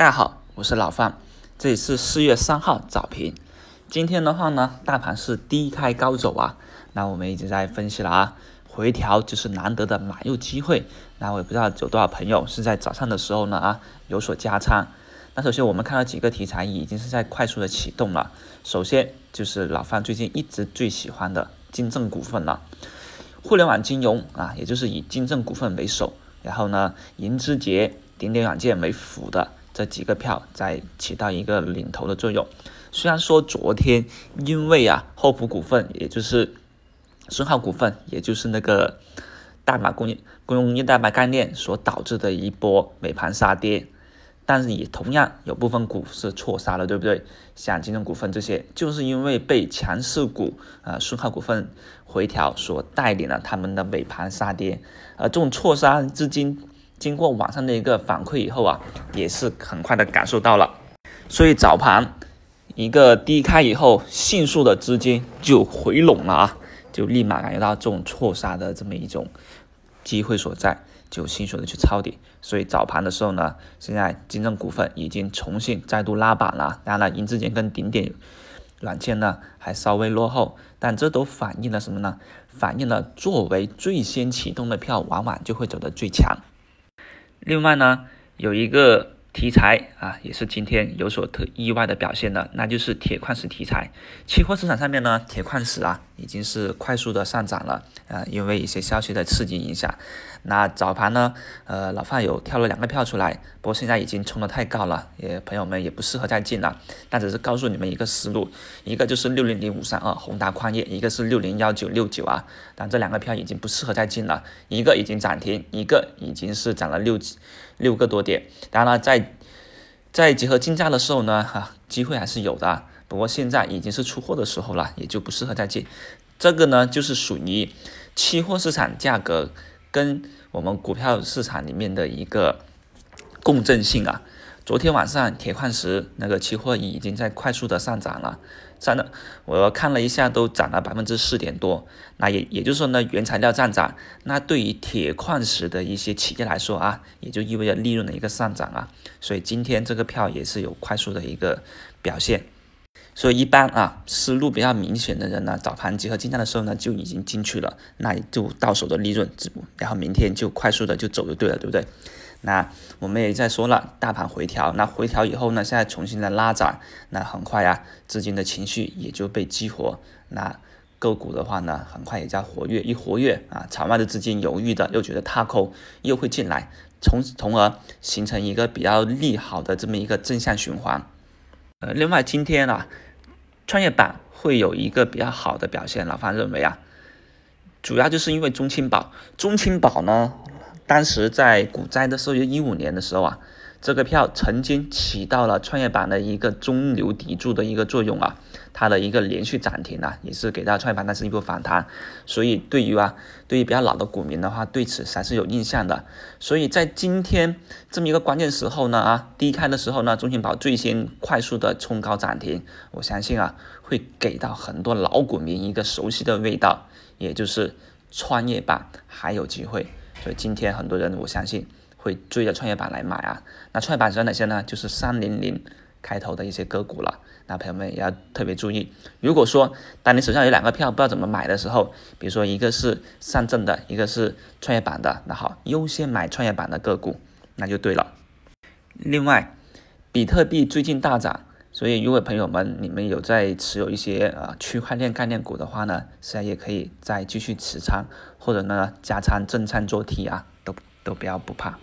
大家好，我是老范，这里是四月三号早评。今天的话呢，大盘是低开高走啊。那我们一直在分析了啊，回调就是难得的买入机会。那我也不知道有多少朋友是在早上的时候呢啊有所加仓。那首先我们看到几个题材已经是在快速的启动了。首先就是老范最近一直最喜欢的金正股份了，互联网金融啊，也就是以金正股份为首，然后呢，银之杰、顶点软件为辅的。这几个票在起到一个领头的作用。虽然说昨天因为啊厚普股份，也就是顺浩股份，也就是那个代码工业工业代码概念所导致的一波尾盘杀跌，但是也同样有部分股是错杀了，对不对？像金融股份这些，就是因为被强势股啊顺浩股份回调所带领了他们的尾盘杀跌，而这种错杀资金。经过网上的一个反馈以后啊，也是很快的感受到了，所以早盘一个低开以后，迅速的资金就回笼了啊，就立马感觉到这种错杀的这么一种机会所在，就迅速的去抄底。所以早盘的时候呢，现在金正股份已经重新再度拉板了，当然了，银之间跟顶点软件呢还稍微落后，但这都反映了什么呢？反映了作为最先启动的票，往往就会走得最强。另外呢，有一个题材啊，也是今天有所特意外的表现的，那就是铁矿石题材。期货市场上面呢，铁矿石啊已经是快速的上涨了啊，因为一些消息的刺激影响。那早盘呢，呃，老范有挑了两个票出来，不过现在已经冲得太高了，也朋友们也不适合再进了。但只是告诉你们一个思路，一个就是六零零五三二宏达矿业，一个是六零幺九六九啊。但这两个票已经不适合再进了，一个已经涨停，一个已经是涨了六六个多点。当然了，在在结合竞价的时候呢，哈，机会还是有的。不过现在已经是出货的时候了，也就不适合再进。这个呢，就是属于期货市场价格。跟我们股票市场里面的一个共振性啊，昨天晚上铁矿石那个期货已经在快速的上涨了，上了我看了一下都涨了百分之四点多，那也也就是说呢，原材料上涨，那对于铁矿石的一些企业来说啊，也就意味着利润的一个上涨啊，所以今天这个票也是有快速的一个表现。所以一般啊，思路比较明显的人呢，早盘集合竞价的时候呢，就已经进去了，那就到手的利润，然后明天就快速的就走就对了，对不对？那我们也在说了，大盘回调，那回调以后呢，现在重新的拉涨，那很快啊，资金的情绪也就被激活，那个股的话呢，很快也在活跃，一活跃啊，场外的资金犹豫的又觉得踏空，又会进来，从从而形成一个比较利好的这么一个正向循环。呃，另外今天啊，创业板会有一个比较好的表现，老范认为啊，主要就是因为中青宝，中青宝呢，当时在股灾的时候，就一五年的时候啊。这个票曾经起到了创业板的一个中流砥柱的一个作用啊，它的一个连续涨停啊，也是给到创业板那是一波反弹，所以对于啊，对于比较老的股民的话，对此还是有印象的。所以在今天这么一个关键时候呢，啊，低开的时候呢，中信宝最先快速的冲高涨停，我相信啊，会给到很多老股民一个熟悉的味道，也就是创业板还有机会。所以今天很多人，我相信。会追着创业板来买啊？那创业板有哪些呢？就是三零零开头的一些个股了。那朋友们也要特别注意，如果说当你手上有两个票不知道怎么买的时候，比如说一个是上证的，一个是创业板的，那好，优先买创业板的个股，那就对了。另外，比特币最近大涨，所以如果朋友们你们有在持有一些啊区块链概念股的话呢，实际上也可以再继续持仓，或者呢加仓正仓做 T 啊，都都不要不怕。